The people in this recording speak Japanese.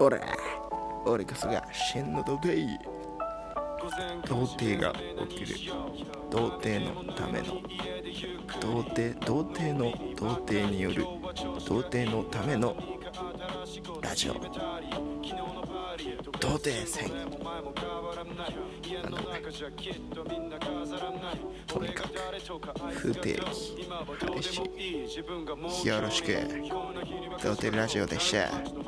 俺俺こそが真の童貞童貞が起きる。童貞のための。童貞童貞の童貞による。童貞のための。ラジオ。童貞戦あのとにかく不定期。彼氏。よろしく。童貞ラジオでした